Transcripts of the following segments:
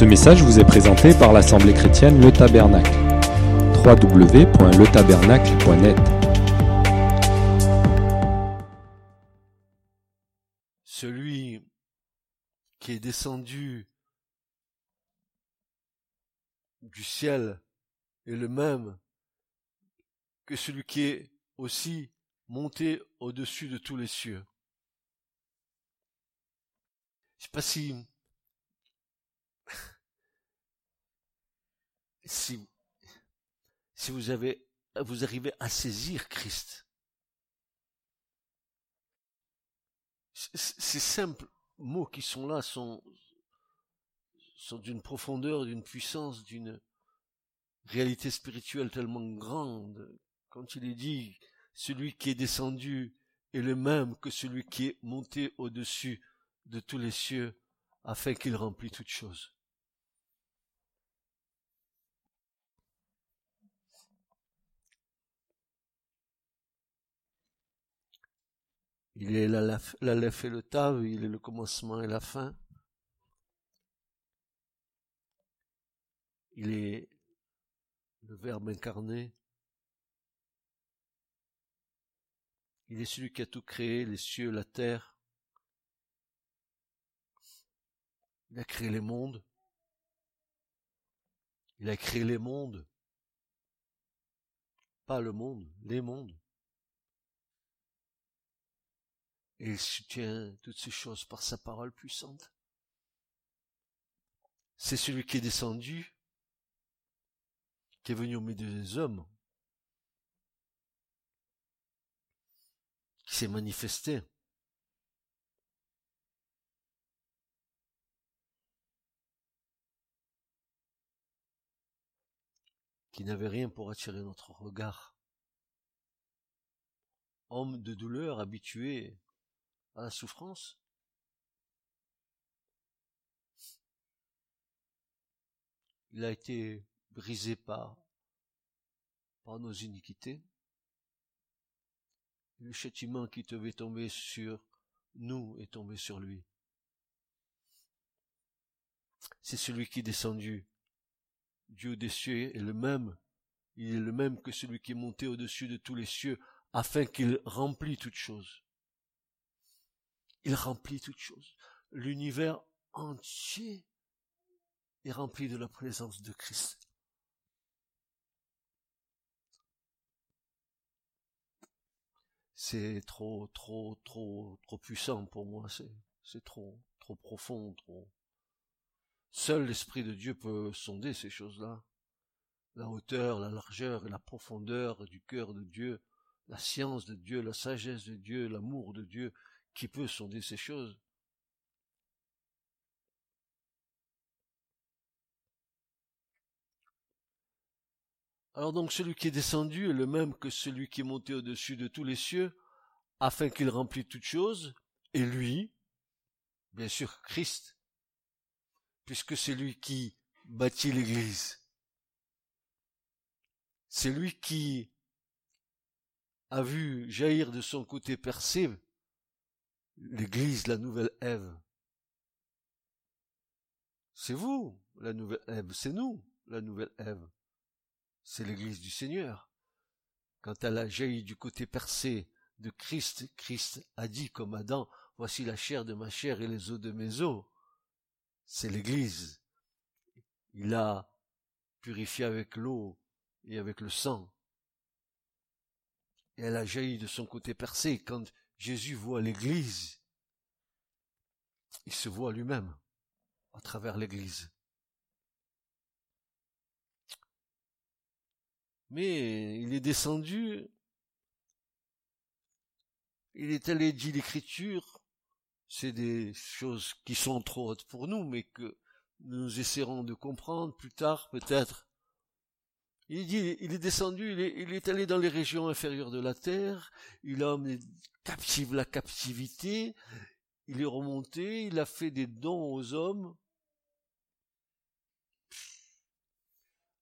Ce message vous est présenté par l'Assemblée chrétienne Le Tabernacle. www.letabernacle.net Celui qui est descendu du ciel est le même que celui qui est aussi monté au-dessus de tous les cieux. Je sais pas si, si, vous arrivez à saisir Christ. Ces simples mots qui sont là sont, d'une profondeur, d'une puissance, d'une réalité spirituelle tellement grande. Quand il est dit, celui qui est descendu est le même que celui qui est monté au-dessus de tous les cieux afin qu'il remplisse toutes choses. Il est l'Aleph et le Tav, il est le commencement et la fin. Il est le Verbe incarné. Il est celui qui a tout créé, les cieux, la terre. Il a créé les mondes. Il a créé les mondes. Pas le monde, les mondes. Et il soutient toutes ces choses par sa parole puissante. C'est celui qui est descendu, qui est venu au milieu des hommes, qui s'est manifesté. qui n'avait rien pour attirer notre regard. Homme de douleur habitué la souffrance. Il a été brisé par, par nos iniquités. Le châtiment qui devait tomber sur nous est tombé sur lui. C'est celui qui est descendu Dieu des cieux est le même. Il est le même que celui qui est monté au-dessus de tous les cieux, afin qu'il remplit toutes choses. Il remplit toutes choses. L'univers entier est rempli de la présence de Christ. C'est trop, trop, trop, trop puissant pour moi. C'est, trop, trop profond, trop. Seul l'Esprit de Dieu peut sonder ces choses-là. La hauteur, la largeur et la profondeur du cœur de Dieu, la science de Dieu, la sagesse de Dieu, l'amour de Dieu, qui peut sonder ces choses. Alors donc celui qui est descendu est le même que celui qui est monté au-dessus de tous les cieux, afin qu'il remplisse toutes choses, et lui, bien sûr Christ, puisque c'est lui qui bâtit l'Église. C'est lui qui a vu jaillir de son côté percé l'Église, la nouvelle Ève. C'est vous, la nouvelle Ève, c'est nous, la nouvelle Ève. C'est l'Église du Seigneur. Quand elle a jailli du côté percé de Christ, Christ a dit comme Adam, voici la chair de ma chair et les os de mes os c'est l'Église. Il a purifié avec l'eau et avec le sang. Et elle a jailli de son côté percé. Quand Jésus voit l'Église, il se voit lui-même à travers l'Église. Mais il est descendu, il est allé dire l'Écriture, c'est des choses qui sont trop hautes pour nous, mais que nous essaierons de comprendre plus tard, peut-être. Il est descendu, il est, allé dans les régions inférieures de la terre, il a emmené captive la captivité, il est remonté, il a fait des dons aux hommes.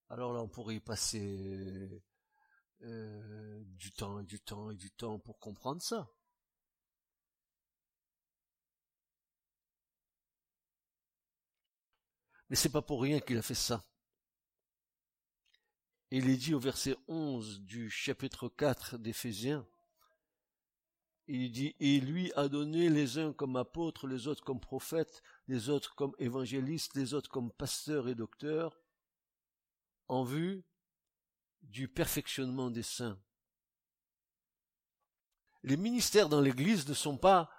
Alors là, on pourrait y passer euh, du temps et du temps et du temps pour comprendre ça. Mais c'est pas pour rien qu'il a fait ça. Il est dit au verset 11 du chapitre 4 d'Éphésiens, il dit, et lui a donné les uns comme apôtres, les autres comme prophètes, les autres comme évangélistes, les autres comme pasteurs et docteurs, en vue du perfectionnement des saints. Les ministères dans l'Église ne sont pas...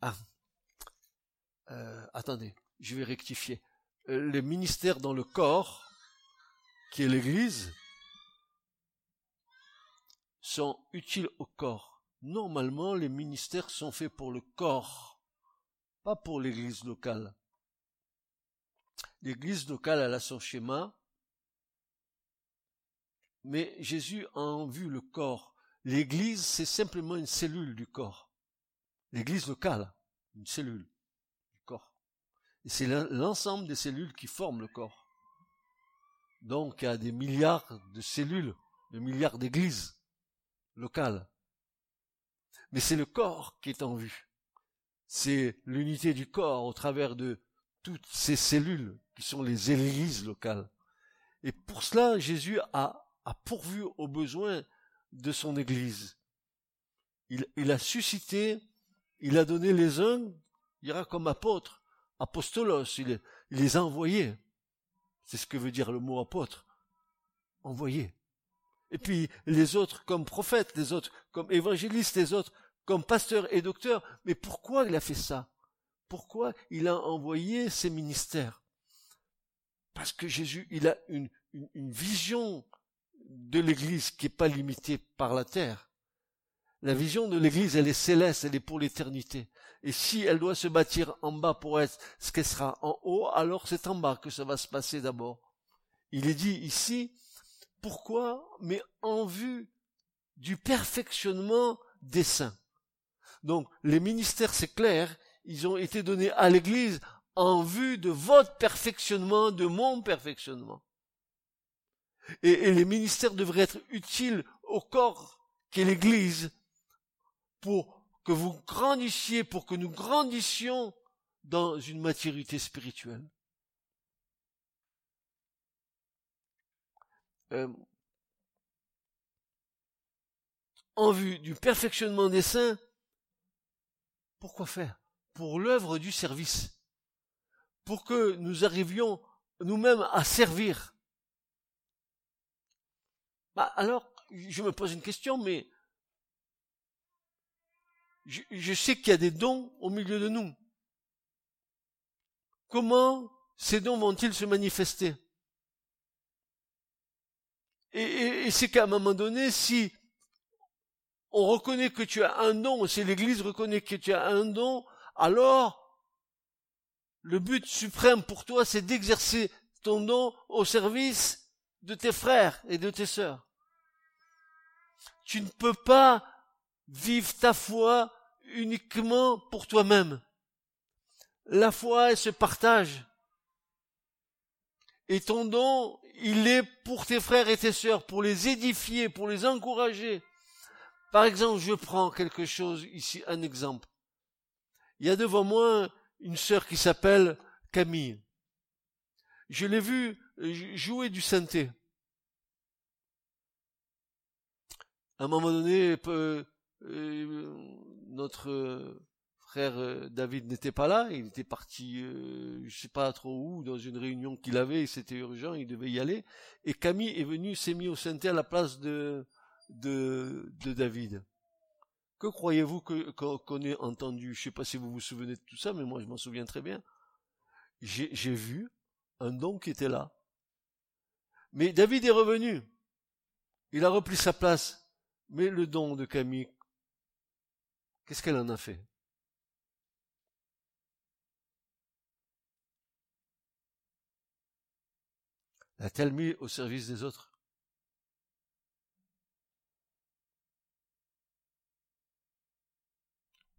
Ah, euh, attendez, je vais rectifier. Euh, les ministères dans le corps, qui est l'Église, sont utiles au corps normalement, les ministères sont faits pour le corps, pas pour l'église locale. L'église locale, a son schéma, mais Jésus a en vue le corps. L'église, c'est simplement une cellule du corps. L'église locale, une cellule du corps. Et c'est l'ensemble des cellules qui forment le corps. Donc, y a des milliards de cellules, des milliards d'églises locales mais c'est le corps qui est en vue. C'est l'unité du corps au travers de toutes ces cellules qui sont les églises locales. Et pour cela, Jésus a, pourvu aux besoins de son Église. Il, a suscité, il a donné les uns, il ira comme apôtres, apostolos, il les a envoyés. C'est ce que veut dire le mot apôtre. Envoyé. Et puis les autres comme prophètes, les autres comme évangélistes, les autres comme pasteur et docteur. Mais pourquoi il a fait ça? Pourquoi il a envoyé ses ministères? Parce que Jésus, il a une, une, vision de l'Église qui n'est pas limitée par la terre. La vision de l'Église, elle est céleste, elle est pour l'éternité. Et si elle doit se bâtir en bas pour être ce qu'elle sera en haut, alors c'est en bas que ça va se passer d'abord. Il est dit ici, pourquoi Mais en vue du perfectionnement des saints. Donc les ministères, c'est clair, ils ont été donnés à l'Église en vue de votre perfectionnement, de mon perfectionnement. Et, les ministères devraient être utiles au corps qu'est l'Église pour que vous grandissiez, pour que nous grandissions dans une maturité spirituelle. Euh, en vue du perfectionnement des saints, pourquoi faire? Pour l'œuvre du service. Pour que nous arrivions nous-mêmes à servir. Bah alors, je me pose une question, mais je, sais qu'il y a des dons au milieu de nous. Comment ces dons vont-ils se manifester? Et, et, et c'est qu'à un moment donné, si on reconnaît que tu as un don, si l'Église reconnaît que tu as un don, alors le but suprême pour toi, c'est d'exercer ton don au service de tes frères et de tes sœurs. Tu ne peux pas vivre ta foi uniquement pour toi-même. La foi, elle se partage. Et ton don, il est pour tes frères et tes sœurs, pour les édifier, pour les encourager. Par exemple, je prends quelque chose ici, un exemple. Il y a devant moi une sœur qui s'appelle Camille. Je l'ai vue jouer du synthé. À un moment donné, euh, notre frère euh, David n'était pas là, il était parti, euh, je sais pas trop où, dans une réunion qu'il avait, c'était urgent, il devait y aller. Et Camille est venue, s'est mis au synthé à la place de, David. Que croyez-vous qu'on ait entendu? Je sais pas si vous vous souvenez de tout ça, mais moi je m'en souviens très bien. J'ai vu un don qui était là. Mais David est revenu. Il a repris sa place. Mais le don de Camille, qu'est-ce qu'elle en a fait? L'a-t-elle mis au service des autres?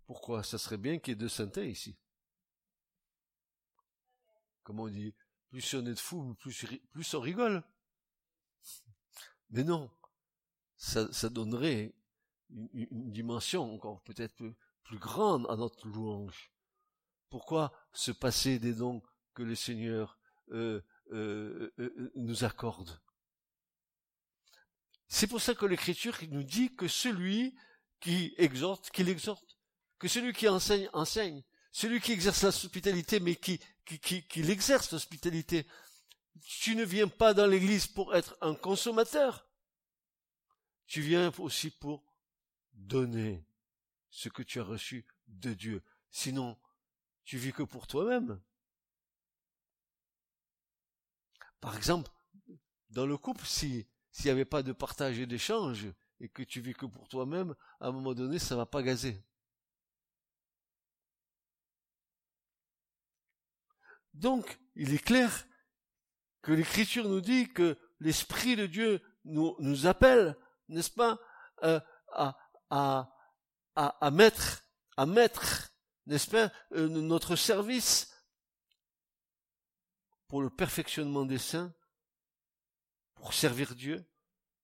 Pourquoi? Ça serait bien qu'il y ait deux synthés ici. Comme on dit, plus on est de fous, plus, on rigole. Mais non, ça donnerait une, dimension encore peut-être plus, plus grande à notre louange. Pourquoi se passer des dons que le Seigneur euh, euh, euh, nous accorde? C'est pour ça que l'Écriture nous dit que celui qui exhorte, qu'il exhorte, que celui qui enseigne, enseigne, celui qui exerce l'hospitalité, mais qui, qui, qui, qui l'exerce l'hospitalité. Tu ne viens pas dans l'Église pour être un consommateur, tu viens aussi pour donner ce que tu as reçu de Dieu. Sinon, tu vis que pour toi-même. Par exemple, dans le couple, si s'il n'y avait pas de partage et d'échange, et que tu vis que pour toi-même, à un moment donné, ça va pas gazer. Donc, il est clair que l'Écriture nous dit que l'Esprit de Dieu nous, nous appelle, n'est-ce pas, euh, à, à, mettre, n'est-ce pas, euh, notre service pour le perfectionnement des saints, pour servir Dieu,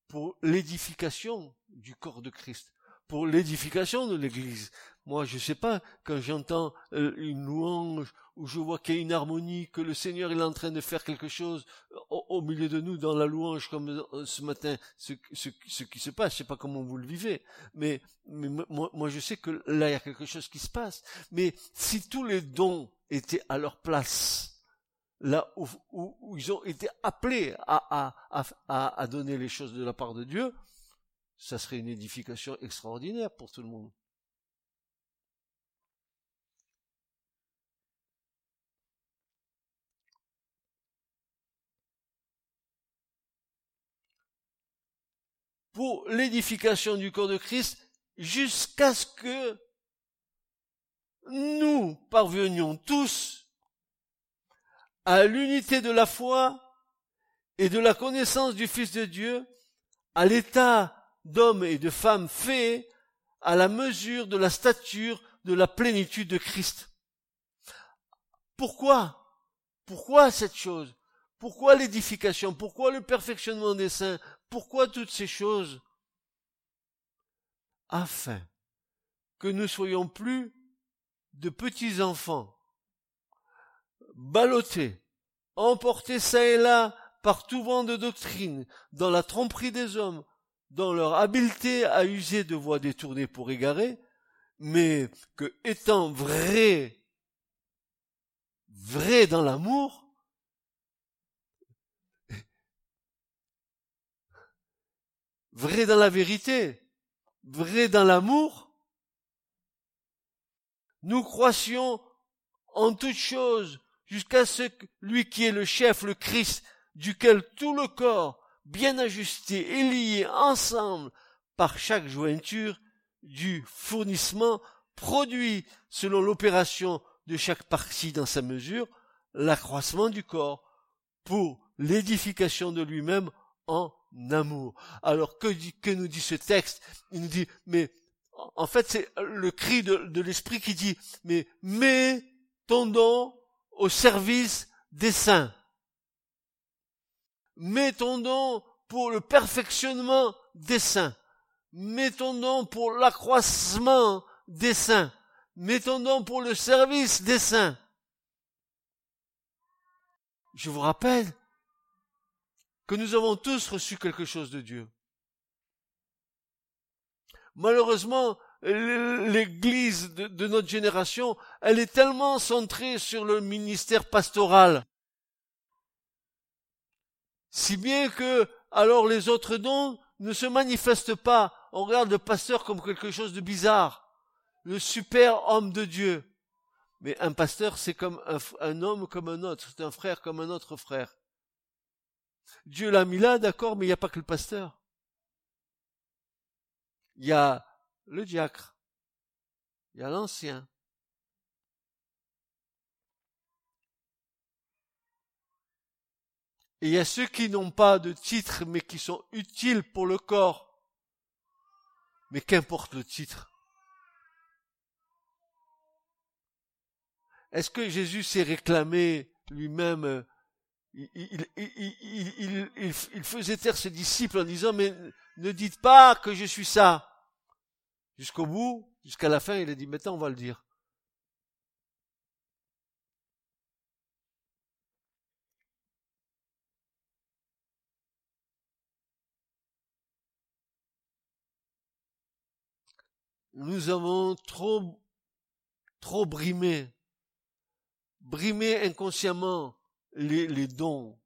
pour l'édification du corps de Christ, pour l'édification de l'Église. Moi, je sais pas, quand j'entends euh, une louange, où je vois qu'il y a une harmonie, que le Seigneur est en train de faire quelque chose au, milieu de nous dans la louange, comme euh, ce matin, ce, qui se passe, je sais pas comment vous le vivez, mais, moi, je sais que là, il y a quelque chose qui se passe. Mais si tous les dons étaient à leur place, là où, ils ont été appelés à, à donner les choses de la part de Dieu, ça serait une édification extraordinaire pour tout le monde. Pour l'édification du corps de Christ jusqu'à ce que nous parvenions tous à l'unité de la foi et de la connaissance du Fils de Dieu, à l'état d'homme et de femme fait à la mesure de la stature de la plénitude de Christ. Pourquoi? Pourquoi cette chose? Pourquoi l'édification? Pourquoi le perfectionnement des saints? Pourquoi toutes ces choses? Afin que nous soyons plus de petits enfants, ballottés, emportés çà et là par tout vent de doctrine, dans la tromperie des hommes, dans leur habileté à user de voies détournées pour égarer, mais que étant vrais, vrais dans l'amour, vrai dans la vérité, vrai dans l'amour, nous croissions en toutes choses jusqu'à ce que lui qui est le chef, le Christ, duquel tout le corps, bien ajusté et lié ensemble par chaque jointure du fournissement, produit, selon l'opération de chaque partie dans sa mesure, l'accroissement du corps pour l'édification de lui-même en amour. Alors que, nous dit ce texte? Il nous dit, mais en fait c'est le cri de, de l'Esprit qui dit, mais mets ton don au service des saints. Mets ton don pour le perfectionnement des saints. Mets ton don pour l'accroissement des saints. Mets ton don pour le service des saints. Je vous rappelle que nous avons tous reçu quelque chose de Dieu. Malheureusement, l'Église de, notre génération, elle est tellement centrée sur le ministère pastoral, si bien que alors les autres dons ne se manifestent pas. On regarde le pasteur comme quelque chose de bizarre, le super homme de Dieu. Mais un pasteur, c'est comme un homme comme un autre, c'est un frère comme un autre frère. Dieu l'a mis là, d'accord, mais il n'y a pas que le pasteur. Il y a le diacre. Il y a l'ancien. Et il y a ceux qui n'ont pas de titre, mais qui sont utiles pour le corps. Mais qu'importe le titre. Est-ce que Jésus s'est réclamé lui-même il, il, il, il, faisait taire ses disciples en disant, mais ne dites pas que je suis ça. Jusqu'au bout, jusqu'à la fin, il a dit, maintenant on va le dire. Nous avons trop, trop brimé, brimé inconsciemment, les, dons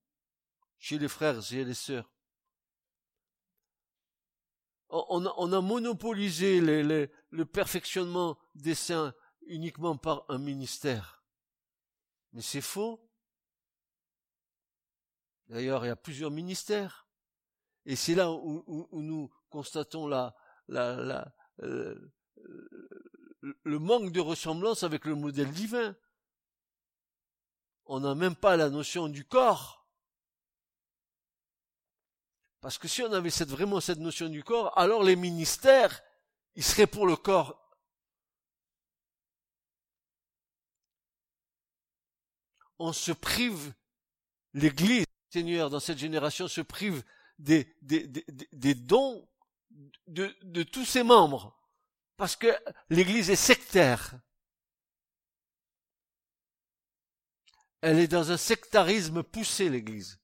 chez les frères et les sœurs. On a, on a monopolisé le perfectionnement des saints uniquement par un ministère. Mais c'est faux. D'ailleurs, il y a plusieurs ministères. Et c'est là où, nous constatons euh, le manque de ressemblance avec le modèle divin. On n'a même pas la notion du corps. Parce que si on avait vraiment cette notion du corps, alors les ministères, ils seraient pour le corps. On se prive, l'Église, Seigneur, dans cette génération, se prive des, dons de tous ses membres. Parce que l'Église est sectaire. Elle est dans un sectarisme poussé, l'Église.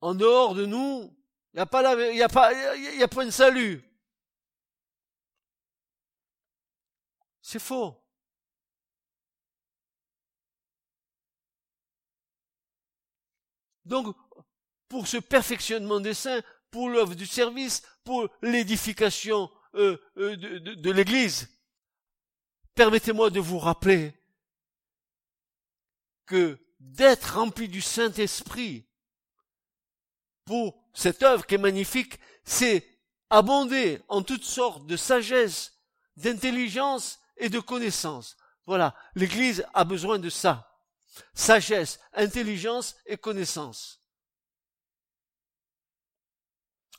En dehors de nous, il n'y a pas il y a pas, y a pas de salut. C'est faux. Donc, pour ce perfectionnement des saints, pour l'œuvre du service, pour l'édification euh, euh, de l'Église. Permettez-moi de vous rappeler que d'être rempli du Saint-Esprit pour cette œuvre qui est magnifique, c'est abonder en toutes sortes de sagesse, d'intelligence et de connaissance. Voilà, l'Église a besoin de ça. Sagesse, intelligence et connaissance.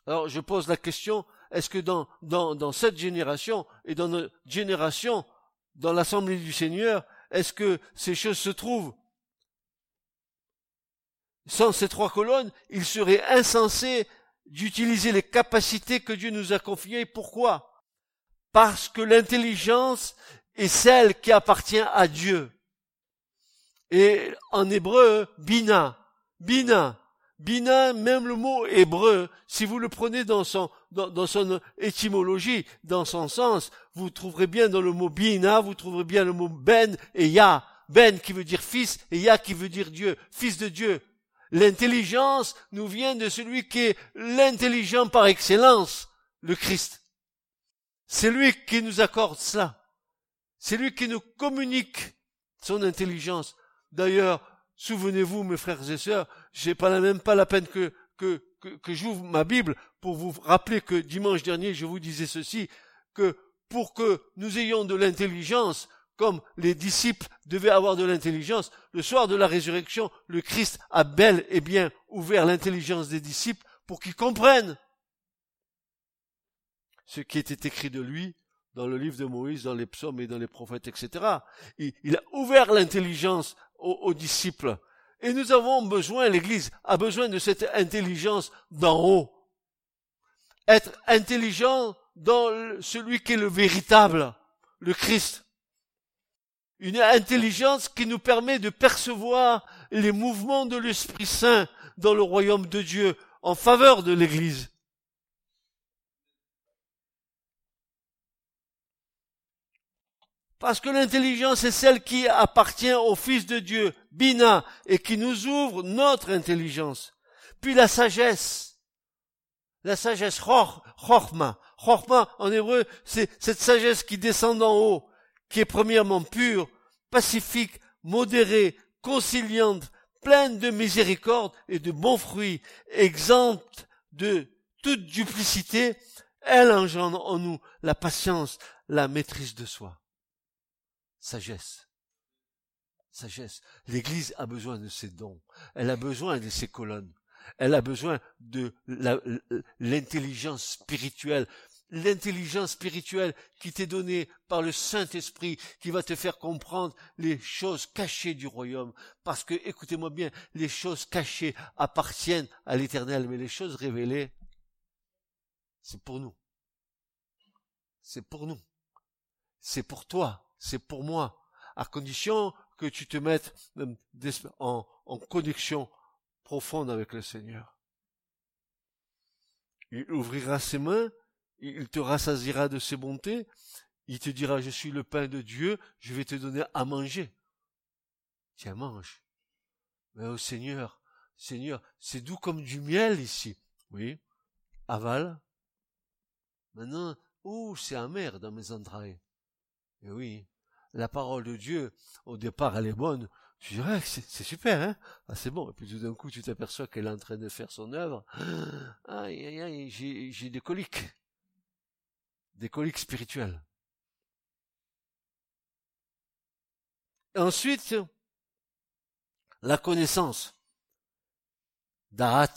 Alors je pose la question, est-ce que dans, dans, dans cette génération et dans notre génération, dans l'Assemblée du Seigneur, est-ce que ces choses se trouvent Sans ces trois colonnes, il serait insensé d'utiliser les capacités que Dieu nous a confiées. Pourquoi? Parce que l'intelligence est celle qui appartient à Dieu. Et en hébreu, bina, bina, Bina, même le mot hébreu, si vous le prenez dans son, dans, son étymologie, dans son sens, vous trouverez bien dans le mot bina, vous trouverez bien le mot ben et ya. Ben qui veut dire fils et ya qui veut dire Dieu, fils de Dieu. L'intelligence nous vient de celui qui est l'intelligent par excellence, le Christ. C'est lui qui nous accorde cela. C'est lui qui nous communique son intelligence. D'ailleurs, Souvenez-vous, mes frères et sœurs, j'ai pas même pas la peine que, que, que, j'ouvre ma Bible pour vous rappeler que dimanche dernier, je vous disais ceci, que pour que nous ayons de l'intelligence, comme les disciples devaient avoir de l'intelligence, le soir de la résurrection, le Christ a bel et bien ouvert l'intelligence des disciples pour qu'ils comprennent ce qui était écrit de lui dans le livre de Moïse, dans les psaumes et dans les prophètes, etc. Il, a ouvert l'intelligence aux, disciples. Et nous avons besoin, l'Église a besoin de cette intelligence d'en haut. Être intelligent dans celui qui est le véritable, le Christ. Une intelligence qui nous permet de percevoir les mouvements de l'Esprit Saint dans le royaume de Dieu en faveur de l'Église. Parce que l'intelligence est celle qui appartient au Fils de Dieu, Bina, et qui nous ouvre notre intelligence. Puis la sagesse. La sagesse, Chorma. Chorma, en hébreu, c'est cette sagesse qui descend d'en haut, qui est premièrement pure, pacifique, modérée, conciliante, pleine de miséricorde et de bons fruits, exempte de toute duplicité, elle engendre en nous la patience, la maîtrise de soi. Sagesse. Sagesse. L'Église a besoin de ses dons. Elle a besoin de ses colonnes. Elle a besoin de l'intelligence spirituelle. L'intelligence spirituelle qui t'est donnée par le Saint-Esprit, qui va te faire comprendre les choses cachées du royaume. Parce que, écoutez-moi bien, les choses cachées appartiennent à l'éternel, mais les choses révélées, c'est pour nous. C'est pour nous. C'est pour toi c'est pour moi, à condition que tu te mettes euh, en, en connexion profonde avec le Seigneur. Il ouvrira ses mains, il te rassasiera de ses bontés, il te dira je suis le pain de Dieu, je vais te donner à manger. Tiens, mange. Mais au Seigneur, Seigneur, c'est doux comme du miel ici. Oui. Aval. Maintenant, oh, c'est amer dans mes entrailles. Et oui. La parole de Dieu, au départ, elle est bonne. Tu dirais que c'est super, hein Ah, c'est bon. Et puis tout d'un coup, tu t'aperçois qu'elle est en train de faire son œuvre. Aïe, aïe, aïe, j'ai des coliques. Des coliques spirituelles. ensuite, la connaissance. Darat,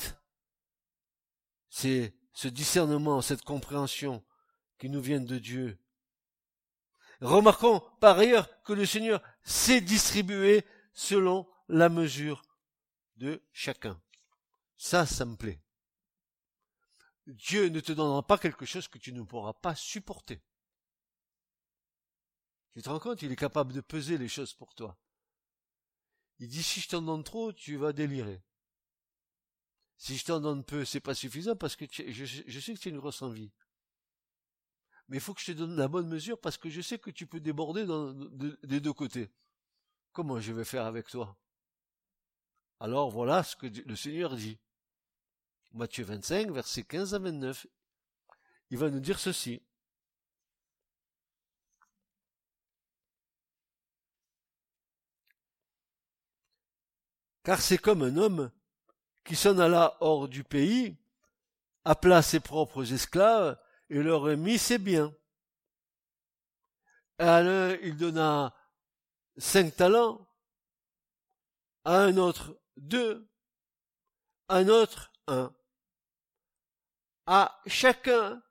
c'est ce discernement, cette compréhension qui nous vient de Dieu. Remarquons par ailleurs que le Seigneur sait distribuer selon la mesure de chacun. Ça, ça me plaît. Dieu ne te donnera pas quelque chose que tu ne pourras pas supporter. Tu te rends compte, il est capable de peser les choses pour toi. Il dit si je t'en donne trop, tu vas délirer. Si je t'en donne peu, c'est pas suffisant parce que je, sais que tu as une grosse envie. Mais il faut que je te donne la bonne mesure parce que je sais que tu peux déborder des deux côtés. Comment je vais faire avec toi? Alors voilà ce que le Seigneur dit. Matthieu 25, versets 15 à 29. Il va nous dire ceci. car c'est comme un homme qui s'en alla hors du pays, appela ses propres esclaves et leur remit ses biens. À l'un, il donna cinq talents, à un autre deux, à un autre un. À chacun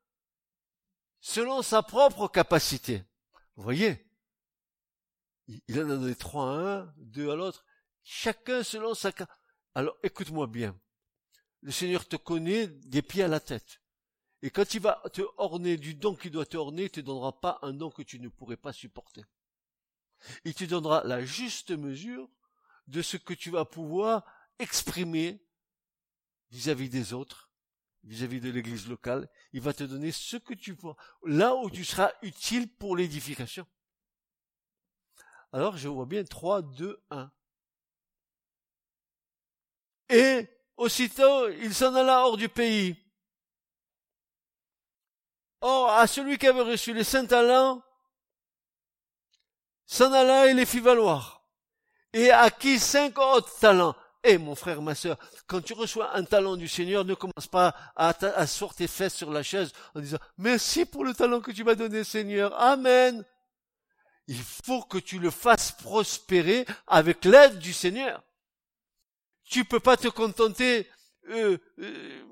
selon sa propre capacité. Vous voyez, il en a donné trois à un, deux à l'autre, Chacun selon sa... Alors écoute-moi bien. Le Seigneur te connaît des pieds à la tête. Et quand il va te orner du don qui doit te orner, il te donnera pas un don que tu ne pourrais pas supporter. Il te donnera la juste mesure de ce que tu vas pouvoir exprimer vis-à-vis des autres, vis-à-vis de l'église locale. Il va te donner ce que tu pourras, là où tu seras utile pour l'édification. Alors je vois bien 3, 2, 1. Et aussitôt il s'en alla hors du pays. Or, à celui qui avait reçu les saints talents, s'en alla et les fit valoir. Et à qui cinq autres talents. Eh, mon frère, ma sœur, quand tu reçois un talent du Seigneur, ne commence pas à asseoir tes fesses sur la chaise en disant, merci pour le talent que tu m'as donné, Seigneur. Amen. Il faut que tu le fasses prospérer avec l'aide du Seigneur. Tu peux pas te contenter euh, euh,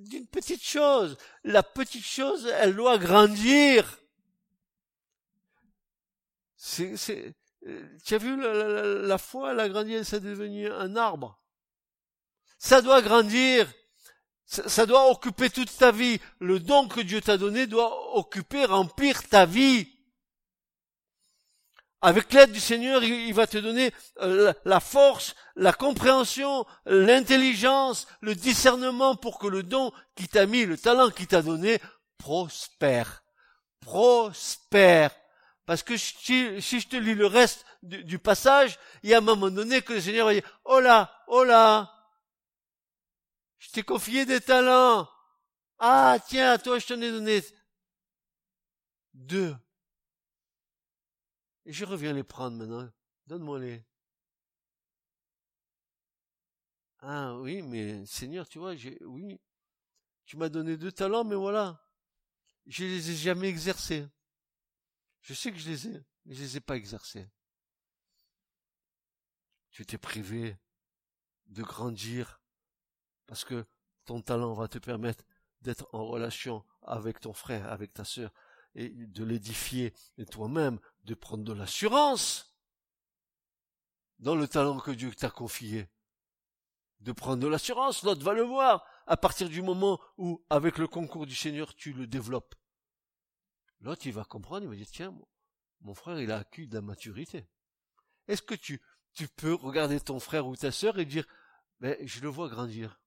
d'une petite chose. La petite chose, elle doit grandir. C'est, tu as vu la, la, foi, elle a grandi, elle s'est devenue un arbre. Ça doit grandir. Ça, ça doit occuper toute ta vie. Le don que Dieu t'a donné doit occuper, remplir ta vie. Avec l'aide du Seigneur, il va te donner euh, la force, la compréhension, l'intelligence, le discernement pour que le don qui t'a mis, le talent qui t'a donné, prospère. Prospère. Parce que si, je te lis le reste du, passage, il y a un moment donné que le Seigneur va dire, oh là, oh là, je t'ai confié des talents. Ah, tiens, toi, je t'en ai donné deux. Et je reviens les prendre maintenant. Donne-moi les. Ah oui, mais Seigneur, tu vois, j'ai, oui, tu m'as donné deux talents, mais voilà, je les ai jamais exercés. Je sais que je les ai, mais je les ai pas exercés. Tu t'es privé de grandir parce que ton talent va te permettre d'être en relation avec ton frère, avec ta sœur, et de l'édifier, et toi-même de prendre de l'assurance dans le talent que Dieu t'a confié. De prendre de l'assurance, l'autre va le voir, à partir du moment où, avec le concours du Seigneur, tu le développes. L'autre, il va comprendre, il va dire, tiens, mon frère, il a acquis de la maturité. Est-ce que tu, peux regarder ton frère ou ta sœur et dire, mais je le vois grandir?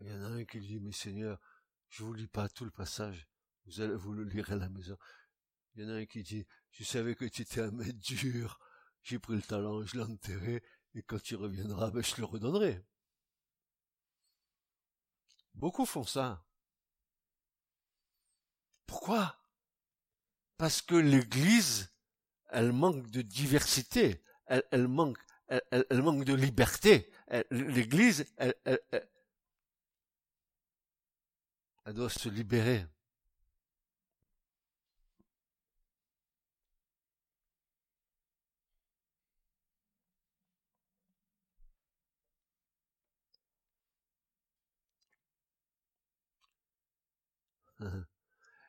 Il y en a un qui dit, mais Seigneur, je vous lis pas tout le passage, vous, allez, vous le lirez à la maison. Il y en a un qui dit, je savais que tu étais un maître dur, j'ai pris le talent, je l'ai enterré, et quand tu reviendras, ben, je le redonnerai. Beaucoup font ça. Pourquoi? Parce que l'Église, elle manque de diversité, elle, manque, elle, manque de liberté. L'Église, elle doit se libérer.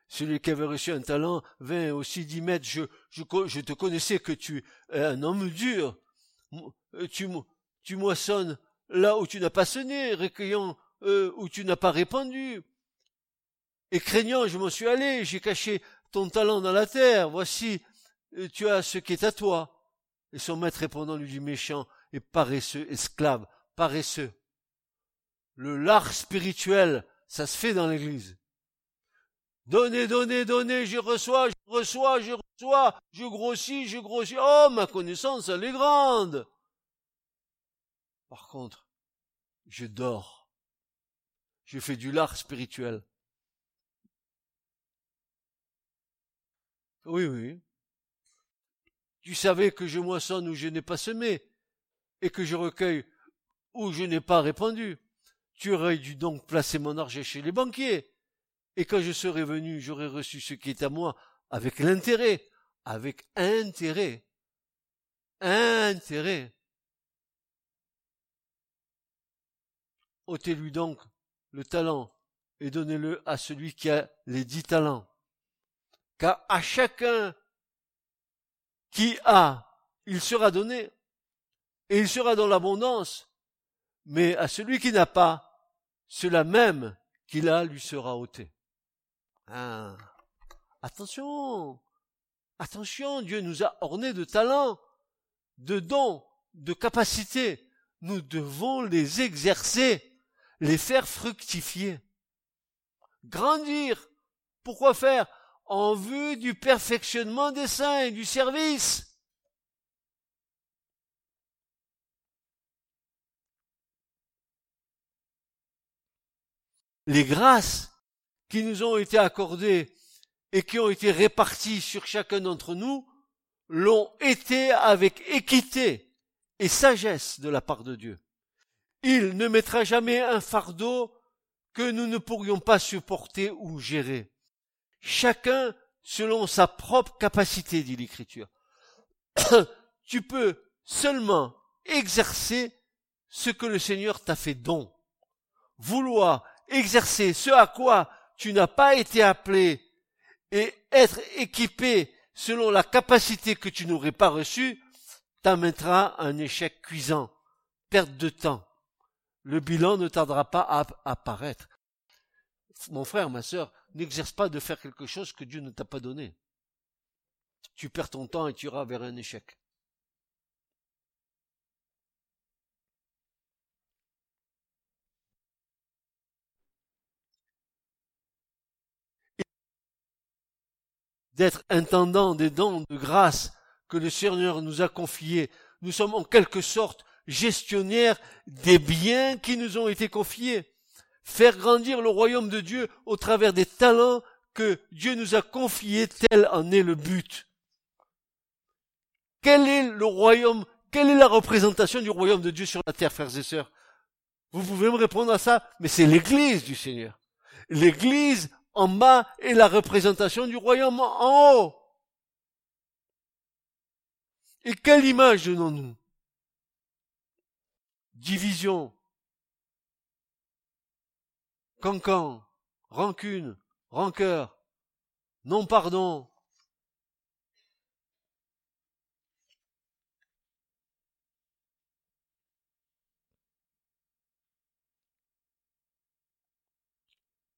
Celui qui avait reçu un talent vint aussi dit, Maître, je, je, je te connaissais que tu es un homme dur. Tu, tu moissonnes là où tu n'as pas sonné, recueillant euh, où tu n'as pas répandu. Et craignant, je m'en suis allé, j'ai caché ton talent dans la terre. Voici, euh, tu as ce qui est à toi. Et son maître répondant lui dit méchant et paresseux, esclave, paresseux. Le lard spirituel, ça se fait dans l'église. Donnez, donnez, donnez, je reçois, je reçois, je reçois, je grossis, je grossis. Oh, ma connaissance, elle est grande. Par contre, je dors. Je fais du lard spirituel. Oui, oui. Tu savais que je moissonne où je n'ai pas semé, et que je recueille où je n'ai pas répandu. Tu aurais dû donc placer mon argent chez les banquiers et quand je serai venu, j'aurai reçu ce qui est à moi avec l'intérêt, avec intérêt, intérêt. ôtez-lui donc le talent et donnez-le à celui qui a les dix talents. Car à chacun qui a, il sera donné, et il sera dans l'abondance, mais à celui qui n'a pas, cela même qu'il a lui sera ôté. Ah. Attention, attention, Dieu nous a ornés de talents, de dons, de capacités. Nous devons les exercer, les faire fructifier, grandir. Pourquoi faire? En vue du perfectionnement des saints et du service. Les grâces qui nous ont été accordés et qui ont été répartis sur chacun d'entre nous l'ont été avec équité et sagesse de la part de Dieu. Il ne mettra jamais un fardeau que nous ne pourrions pas supporter ou gérer. Chacun selon sa propre capacité, dit l'Écriture. tu peux seulement exercer ce que le Seigneur t'a fait don. Vouloir exercer ce à quoi tu n'as pas été appelé et être équipé selon la capacité que tu n'aurais pas reçue, t'amènera un échec cuisant, perte de temps. Le bilan ne tardera pas à apparaître. Mon frère, ma sœur, n'exerce pas de faire quelque chose que Dieu ne t'a pas donné. Tu perds ton temps et tu iras vers un échec. D'être intendant des dons de grâce que le Seigneur nous a confiés. Nous sommes en quelque sorte gestionnaires des biens qui nous ont été confiés. Faire grandir le royaume de Dieu au travers des talents que Dieu nous a confiés, tel en est le but. Quel est le royaume, quelle est la représentation du royaume de Dieu sur la terre, frères et sœurs? Vous pouvez me répondre à ça, mais c'est l'église du Seigneur. L'église en bas est la représentation du royaume en haut. Et quelle image donnons-nous? Division, cancan, rancune, rancœur, non-pardon,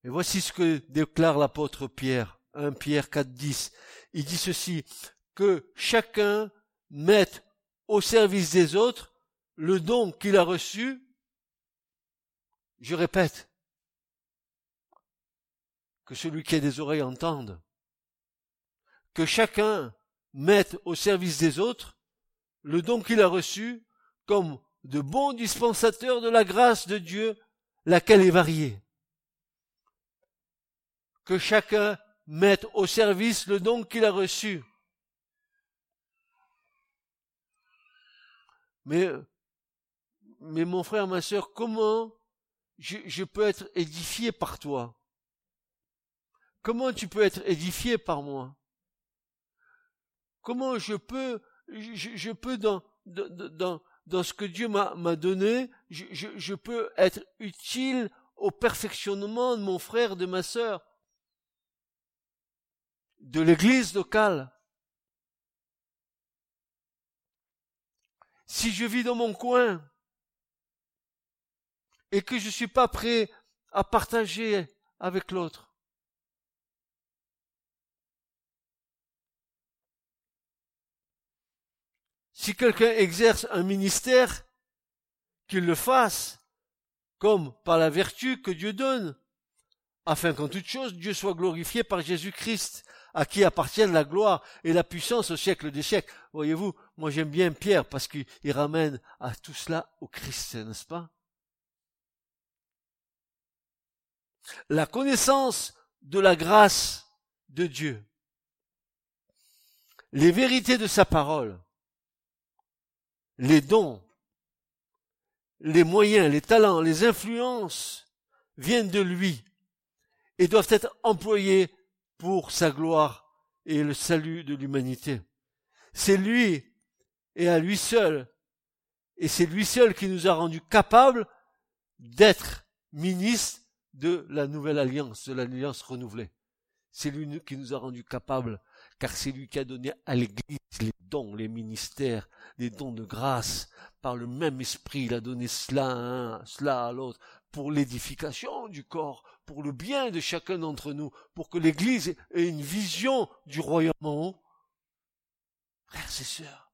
Et voici ce que déclare l'apôtre Pierre, 1 Pierre 4, 10. Il dit ceci, que chacun mette au service des autres le don qu'il a reçu, je répète, que celui qui a des oreilles entende. Que chacun mette au service des autres le don qu'il a reçu comme de bons dispensateurs de la grâce de Dieu, laquelle est variée. Que chacun mette au service le don qu'il a reçu. Mais, mais mon frère, ma sœur, comment je, peux être édifié par toi? Comment tu peux être édifié par moi? Comment je peux, je, je peux dans, dans, dans ce que Dieu m'a donné, je, je, je, peux être utile au perfectionnement de mon frère, de ma sœur, de l'église locale. Si je vis dans mon coin et que je ne suis pas prêt à partager avec l'autre, Si quelqu'un exerce un ministère, qu'il le fasse, comme par la vertu que Dieu donne, afin qu'en toute chose Dieu soit glorifié par Jésus-Christ, à qui appartiennent la gloire et la puissance au siècle des siècles. Voyez-vous, moi j'aime bien Pierre parce qu'il ramène à tout cela au Christ, n'est-ce pas? La connaissance de la grâce de Dieu, les vérités de sa parole, les dons, les moyens, les talents, les influences viennent de lui et doivent être employés pour sa gloire et le salut de l'humanité. C'est lui et à lui seul, et c'est lui seul qui nous a rendus capables d'être ministres de la nouvelle alliance, de l'alliance renouvelée. C'est lui qui nous a rendus capables, car c'est lui qui a donné à l'Église les dons, les ministères, les dons de grâce. Par le même esprit, il a donné cela à un, cela à l'autre, pour l'édification du corps, pour le bien de chacun d'entre nous, pour que l'Église ait une vision du royaume en haut. Frères et sœurs,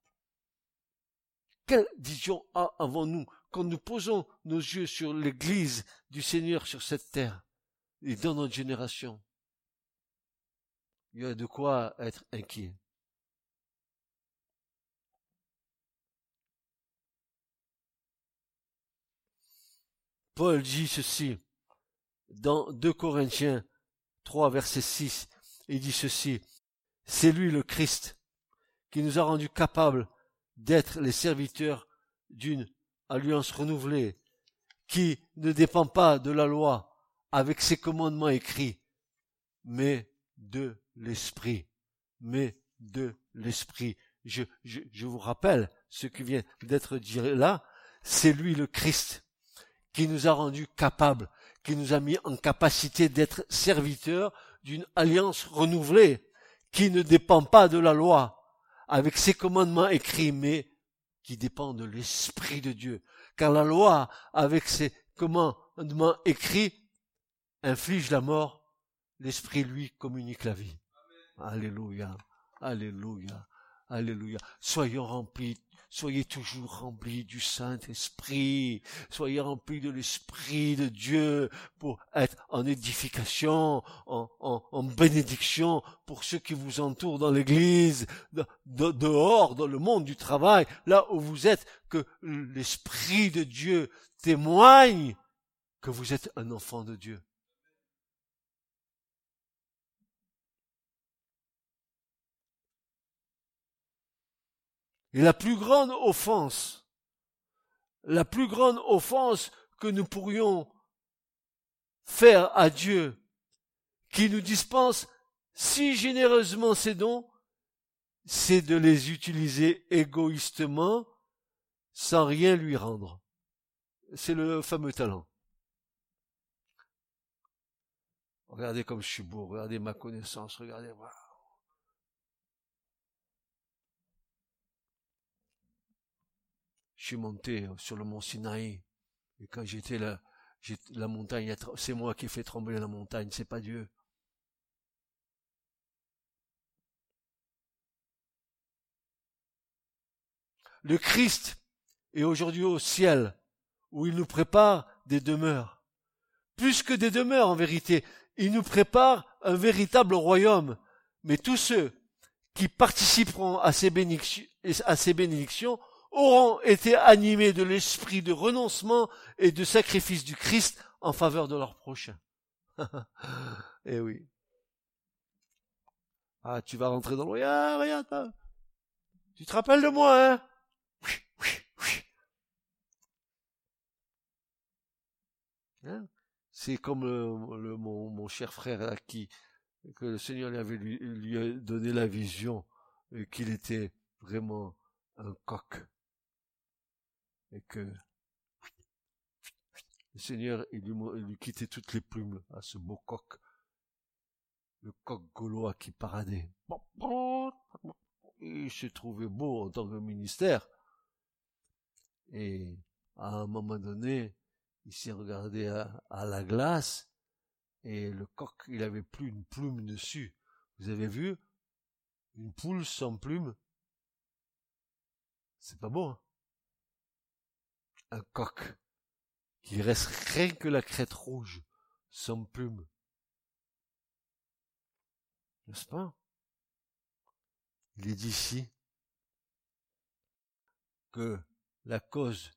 quelle vision avons-nous quand nous posons nos yeux sur l'Église du Seigneur sur cette terre et dans notre génération? Il y a de quoi être inquiet. Paul dit ceci dans 2 Corinthiens 3 verset 6. Il dit ceci. C'est lui le Christ qui nous a rendus capables d'être les serviteurs d'une alliance renouvelée qui ne dépend pas de la loi avec ses commandements écrits, mais de l'esprit, mais de l'esprit. Je, je, je vous rappelle ce qui vient d'être dit là, c'est lui le Christ qui nous a rendus capables, qui nous a mis en capacité d'être serviteurs d'une alliance renouvelée, qui ne dépend pas de la loi, avec ses commandements écrits, mais qui dépend de l'Esprit de Dieu. Car la loi, avec ses commandements écrits, inflige la mort, l'Esprit, lui, communique la vie. Alléluia, Alléluia, Alléluia. Soyons remplis Soyez toujours remplis du Saint-Esprit. Soyez remplis de l'Esprit de Dieu pour être en édification, en, en, bénédiction pour ceux qui vous entourent dans l'Église, dehors, dans le monde du travail, là où vous êtes, que l'Esprit de Dieu témoigne que vous êtes un enfant de Dieu. Et la plus grande offense, la plus grande offense que nous pourrions faire à Dieu, qui nous dispense si généreusement ses dons, c'est de les utiliser égoïstement sans rien lui rendre. C'est le fameux talent. Regardez comme je suis beau, regardez ma connaissance, regardez moi. Suis monté sur le mont Sinaï. Et quand j'étais là, la montagne, c'est moi qui ai fait trembler la montagne, c'est pas Dieu. Le Christ est aujourd'hui au ciel, où il nous prépare des demeures. Plus que des demeures en vérité, il nous prépare un véritable royaume, mais tous ceux qui participeront à à ces bénédictions auront été animés de l'esprit de renoncement et de sacrifice du Christ en faveur de leur prochain. eh oui. Ah, tu vas rentrer dans le royaume, regarde, tu te rappelles de moi, hein? Hein? C'est comme mon, cher frère à qui que le Seigneur lui avait lui, donné la vision qu'il était vraiment un coq et que le Seigneur il lui, quittait toutes les plumes à ce beau coq. Le coq gaulois qui paradait. Il se trouvait beau en tant que ministère. Et à un moment donné il s'est regardé à, la glace et le coq, il avait plus une plume dessus. Vous avez vu? Une poule sans plume. C'est pas beau, hein? Un coq qui reste rien que la crête rouge, sans plume. N'est-ce pas? Il est dit ici que la cause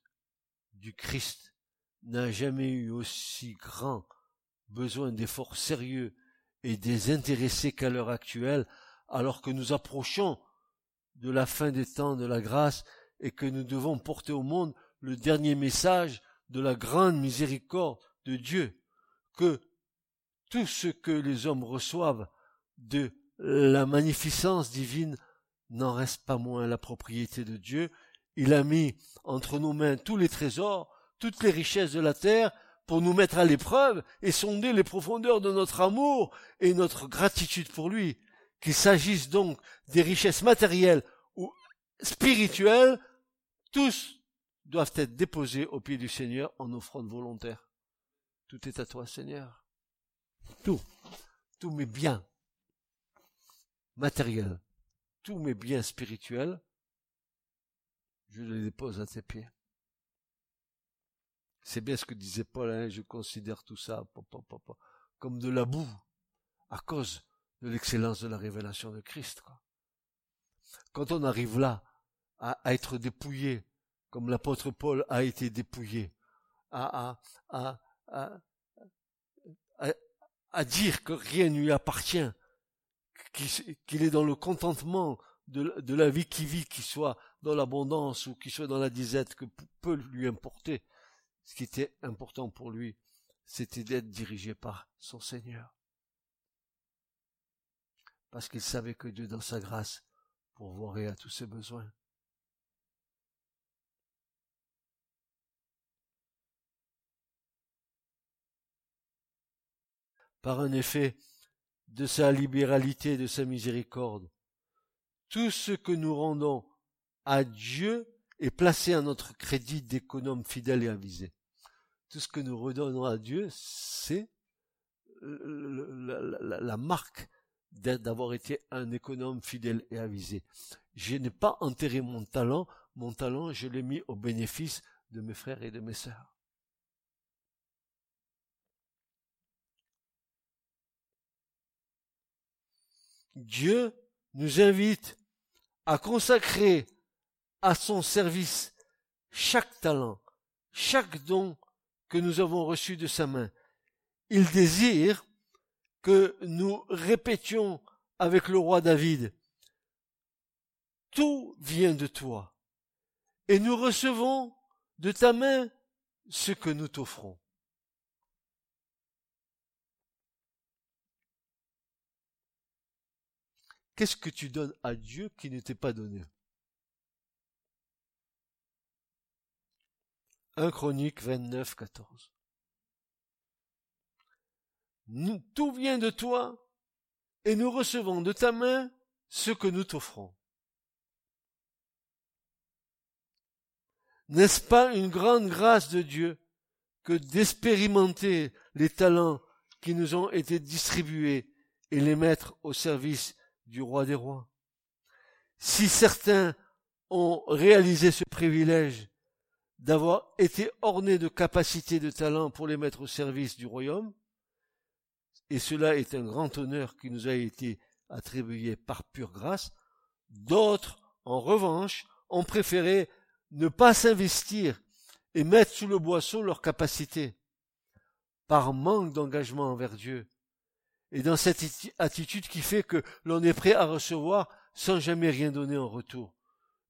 du Christ n'a jamais eu aussi grand besoin d'efforts sérieux et désintéressés qu'à l'heure actuelle, alors que nous approchons de la fin des temps de la grâce et que nous devons porter au monde le dernier message de la grande miséricorde de Dieu, que tout ce que les hommes reçoivent de la magnificence divine n'en reste pas moins la propriété de Dieu. Il a mis entre nos mains tous les trésors toutes les richesses de la terre pour nous mettre à l'épreuve et sonder les profondeurs de notre amour et notre gratitude pour lui. Qu'il s'agisse donc des richesses matérielles ou spirituelles, tous doivent être déposés au pied du Seigneur en offrande volontaire. Tout est à toi, Seigneur. Tout. Tous mes biens matériels, tous mes biens spirituels, je les dépose à tes pieds. C'est bien ce que disait Paul, hein, je considère tout ça comme de la boue, à cause de l'excellence de la révélation de Christ. Quand on arrive là, à, être dépouillé, comme l'apôtre Paul a été dépouillé, à, dire que rien ne lui appartient, qu'il est dans le contentement de, la vie qui vit, qu'il soit dans l'abondance ou qu'il soit dans la disette, que peut lui importer ce qui était important pour lui, c'était d'être dirigé par son Seigneur. Parce qu'il savait que Dieu, dans sa grâce, pourvoirait à tous ses besoins. Par un effet de sa libéralité, de sa miséricorde, tout ce que nous rendons à Dieu et placer à notre crédit d'économes fidèles et avisés. Tout ce que nous redonnons à Dieu, c'est la, marque d'avoir été un économe fidèle et avisé. Je n'ai pas enterré mon talent, mon talent, je l'ai mis au bénéfice de mes frères et de mes sœurs. Dieu nous invite à consacrer à son service chaque talent, chaque don que nous avons reçu de sa main. Il désire que nous répétions avec le roi David, Tout vient de toi, et nous recevons de ta main ce que nous t'offrons. Qu'est-ce que tu donnes à Dieu qui ne t'est pas donné? 1 Chronique 29, 14. tout vient de toi, et nous recevons de ta main ce que nous t'offrons. N'est-ce pas une grande grâce de Dieu que d'expérimenter les talents qui nous ont été distribués et les mettre au service du roi des rois. Si certains ont réalisé ce privilège, d'avoir été ornés de capacités de talent pour les mettre au service du royaume, et cela est un grand honneur qui nous a été attribué par pure grâce, d'autres, en revanche, ont préféré ne pas s'investir et mettre sous le boisseau leurs capacités, par manque d'engagement envers Dieu, et dans cette attitude qui fait que l'on est prêt à recevoir sans jamais rien donner en retour.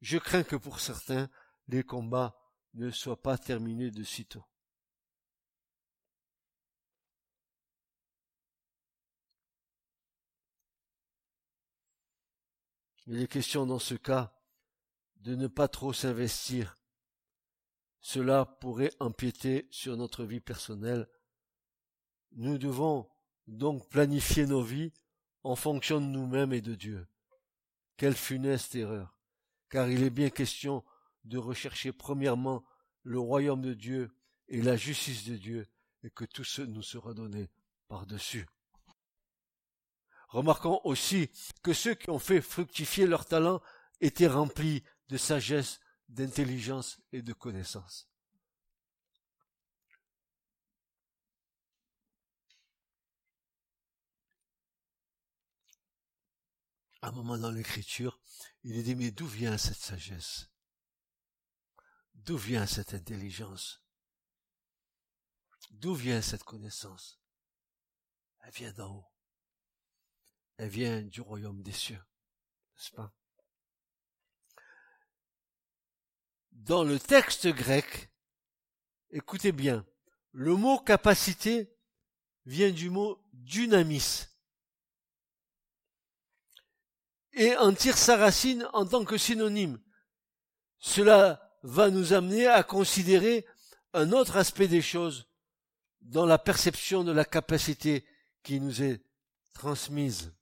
Je crains que pour certains, les combats ne soient pas terminés de sitôt. Il est question dans ce cas de ne pas trop s'investir. Cela pourrait empiéter sur notre vie personnelle. Nous devons donc planifier nos vies en fonction de nous-mêmes et de Dieu. Quelle funeste erreur. Car il est bien question de rechercher premièrement le royaume de Dieu et la justice de Dieu, et que tout ce nous sera donné par-dessus. Remarquons aussi que ceux qui ont fait fructifier leur talent étaient remplis de sagesse, d'intelligence et de connaissance. À un moment dans l'écriture, il est dit, mais d'où vient cette sagesse? D'où vient cette intelligence? D'où vient cette connaissance? Elle vient d'en haut. Elle vient du royaume des cieux, n'est-ce pas? Dans le texte grec, écoutez bien, le mot capacité vient du mot dynamis et en tire sa racine en tant que synonyme. Cela va nous amener à considérer un autre aspect des choses dans la perception de la capacité qui nous est transmise.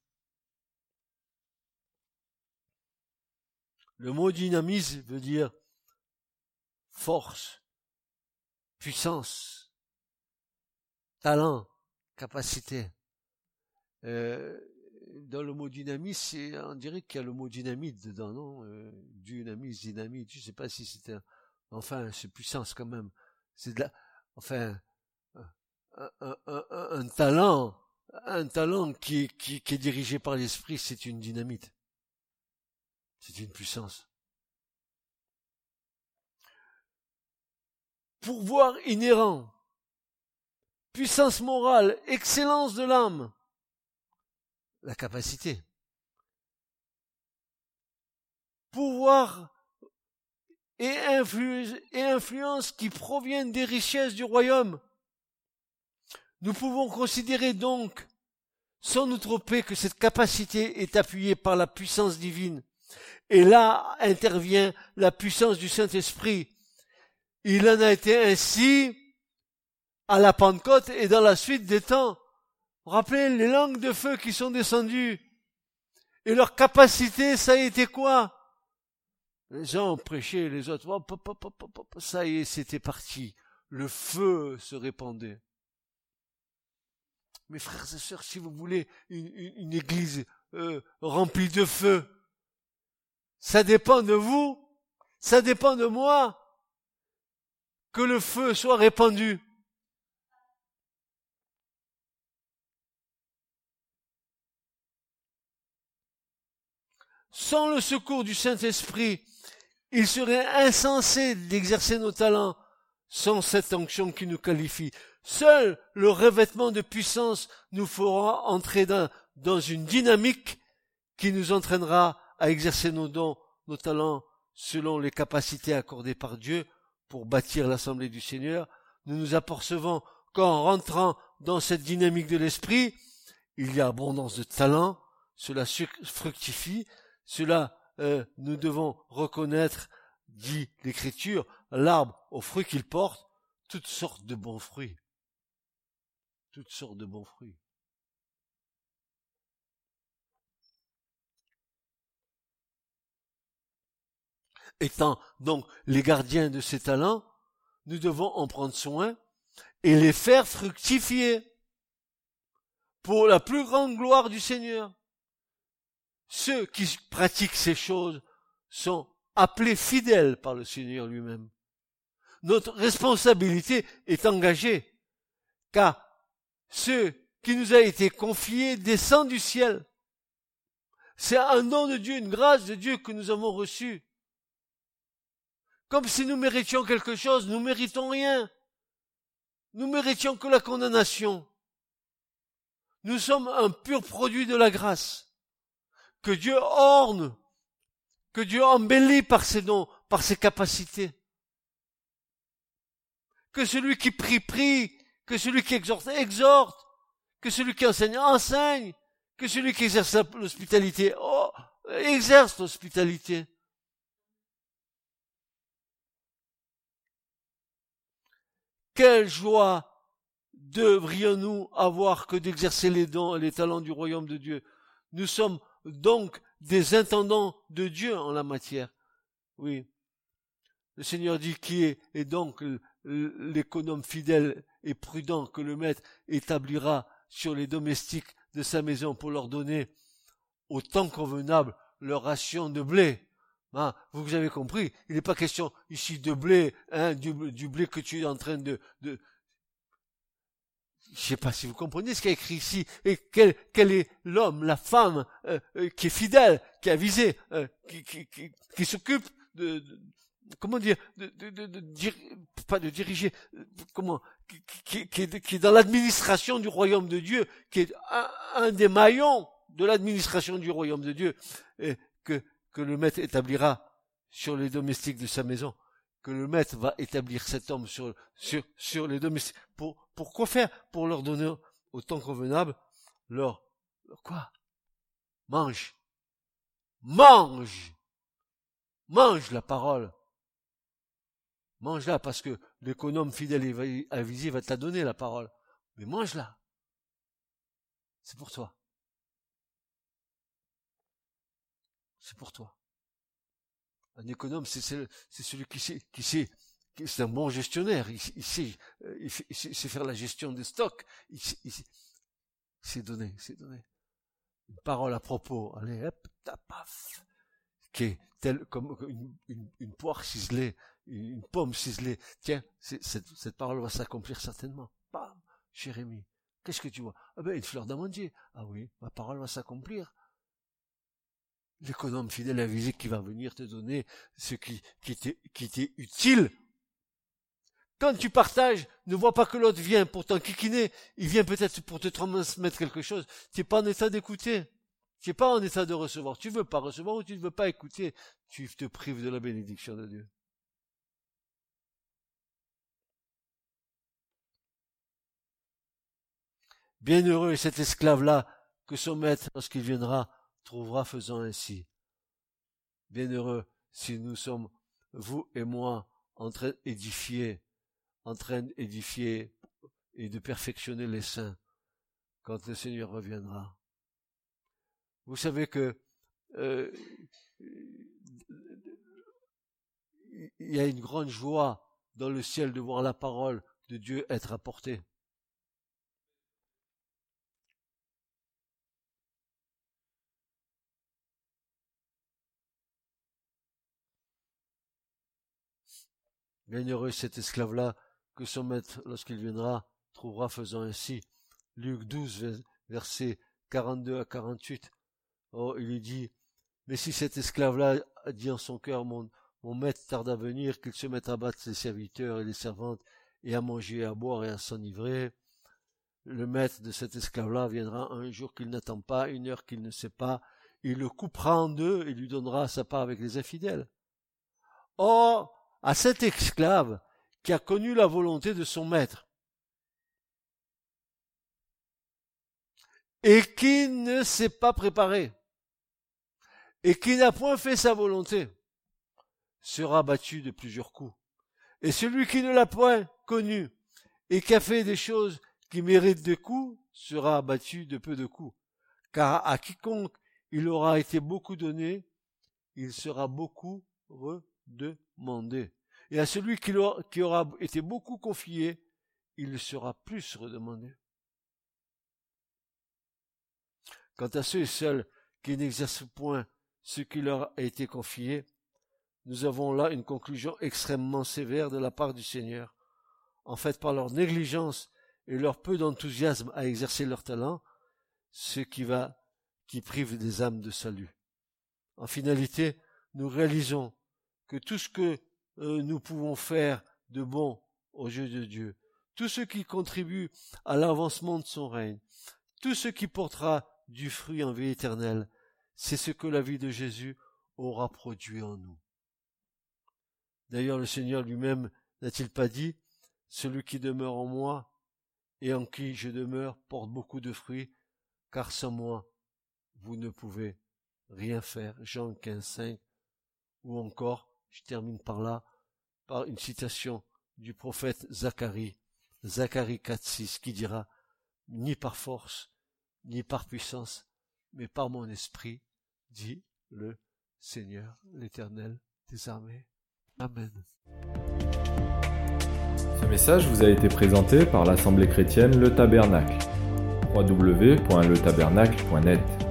Le mot dynamisme veut dire force, puissance, talent, capacité. Euh, dans le mot dynamisme, on dirait qu'il y a le mot dynamite dedans, non? Euh, dynamite, je sais pas si c'était... Enfin, c'est puissance quand même. C'est de la... Enfin, un, talent, un talent qui, qui, qui est dirigé par l'esprit, c'est une dynamite. C'est une puissance. Pouvoir inhérent, puissance morale, excellence de l'âme, la capacité. Pouvoir et, influence qui proviennent des richesses du royaume. Nous pouvons considérer donc, sans nous tromper, que cette capacité est appuyée par la puissance divine et là intervient la puissance du Saint-Esprit. Il en a été ainsi à la Pentecôte et dans la suite des temps. Vous rappelez les langues de feu qui sont descendues. Et leur capacité, ça a été quoi? Les gens ont prêché, les autres, ça y est, c'était parti. Le feu se répandait. Mes frères et sœurs, si vous voulez une, église euh, remplie de feu, ça dépend de vous, ça dépend de moi, que le feu soit répandu. Sans le secours du Saint-Esprit, il serait insensé d'exercer nos talents sans cette onction qui nous qualifie. Seul le revêtement de puissance nous fera entrer dans, dans une dynamique qui nous entraînera à exercer nos dons, nos talents selon les capacités accordées par Dieu pour bâtir l'assemblée du Seigneur, nous nous apercevons qu'en rentrant dans cette dynamique de l'esprit, il y a abondance de talents, cela fructifie, cela euh, nous devons reconnaître, dit l'Écriture, l'arbre aux fruits qu'il porte, toutes sortes de bons fruits. Toutes sortes de bons fruits. étant donc les gardiens de ces talents, nous devons en prendre soin et les faire fructifier pour la plus grande gloire du Seigneur. Ceux qui pratiquent ces choses sont appelés fidèles par le Seigneur lui-même. Notre responsabilité est engagée, car ceux qui nous a été confié descend du ciel. C'est un don de Dieu, une grâce de Dieu que nous avons reçue. Comme si nous méritions quelque chose, nous méritons rien. Nous méritions que la condamnation. Nous sommes un pur produit de la grâce. Que Dieu orne, que Dieu embellit par ses dons, par ses capacités. Que celui qui prie, prie, que celui qui exhorte, exhorte, que celui qui enseigne, enseigne, que celui qui exerce l'hospitalité, oh, exerce l'hospitalité. Quelle joie devrions-nous avoir que d'exercer les dons et les talents du royaume de Dieu. Nous sommes donc des intendants de Dieu en la matière. Oui. Le Seigneur dit qui est, donc l'économe fidèle et prudent que le maître établira sur les domestiques de sa maison pour leur donner au temps convenable leur ration de blé. Hein, vous avez compris, il n'est pas question ici de blé, hein, du, blé que tu es en train de... Je sais pas si vous comprenez ce qu'il y a écrit ici, et quel, est l'homme, la femme euh, euh, qui est fidèle, qui a visé, euh, qui, s'occupe de, comment dire, de, pas de diriger, comment, qui, est, dans l'administration du royaume de Dieu, qui est un, des maillons de l'administration du royaume de Dieu, et que le maître établira sur les domestiques de sa maison, que le maître va établir cet homme sur, sur, sur les domestiques. Pour, pour quoi faire? Pour leur donner au temps convenable leur, quoi? Mange. Mange. Mange la parole mange-la, parce que l'économe fidèle et avisé va te la donner, la parole. Mais mange-la. C'est pour toi. C'est pour toi. Un économe, c'est celui qui sait, qui sait, c'est un bon gestionnaire. Il, sait, euh, il, sait, faire la gestion des stocks. Il, sait donner, c'est donner. Une parole à propos. Allez, hop, paf. Qui est telle comme une, une poire ciselée une pomme ciselée. Tiens, cette, parole va s'accomplir certainement. Bam, Jérémie. Qu'est-ce que tu vois? Ah ben, une fleur d'amandier. Ah oui, ma parole va s'accomplir. L'économe fidèle visite qui va venir te donner ce qui, qui t'est utile. Quand tu partages, ne vois pas que l'autre vient pour t'enquiquiner, il vient peut-être pour te transmettre quelque chose. Tu n'es pas en état d'écouter. Tu n'es pas en état de recevoir. Tu veux pas recevoir ou tu ne veux pas écouter. Tu te prives de la bénédiction de Dieu. Bienheureux est cet esclave-là que son maître, lorsqu'il viendra, trouvera faisant ainsi. Bienheureux si nous sommes, vous et moi, en train d'édifier, en train d'édifier et de perfectionner les saints quand le Seigneur reviendra. Vous savez que euh, il y a une grande joie dans le ciel de voir la parole de Dieu être apportée. Bienheureux cet esclave-là, que son maître, lorsqu'il viendra, trouvera faisant ainsi. Luc 12, versets 42 à 48. Oh, il lui dit, mais si cet esclave-là dit en son cœur, mon, maître tarde à venir, qu'il se mette à battre ses serviteurs et les servantes, et à manger, à boire et à s'enivrer, le maître de cet esclave-là viendra un jour qu'il n'attend pas, une heure qu'il ne sait pas, il le coupera en deux et lui donnera sa part avec les infidèles. Or, à cet esclave qui a connu la volonté de son maître et qui ne s'est pas préparé et qui n'a point fait sa volonté sera battu de plusieurs coups. Et celui qui ne l'a point connu et qui a fait des choses qui méritent des coups sera abattu de peu de coups. Car à quiconque il aura été beaucoup donné, il sera beaucoup redemandé. Et à celui qui aura, été beaucoup confié, il sera plus redemandé. Quant à ceux et seuls qui n'exercent point ce qui leur a été confié, nous avons là une conclusion extrêmement sévère de la part du Seigneur. En fait, par leur négligence et leur peu d'enthousiasme à exercer leur talent, ce qui va, qui prive des âmes de salut. En finalité, nous réalisons que tout ce que euh, nous pouvons faire de bon aux yeux de Dieu, tout ce qui contribue à l'avancement de son règne, tout ce qui portera du fruit en vie éternelle, c'est ce que la vie de Jésus aura produit en nous. D'ailleurs, le Seigneur lui-même n'a-t-il pas dit, celui qui demeure en moi et en qui je demeure porte beaucoup de fruits, car sans moi, vous ne pouvez rien faire. Jean 15, 5. Ou encore, je termine par là, par une citation du prophète Zacharie, Zacharie 4, 6, qui dira, ni par force, ni par puissance, mais par mon esprit, dit le Seigneur, l'Éternel des armées. Amen. Ce message vous a été présenté par l'Assemblée chrétienne Le Tabernacle. www.letabernacle.net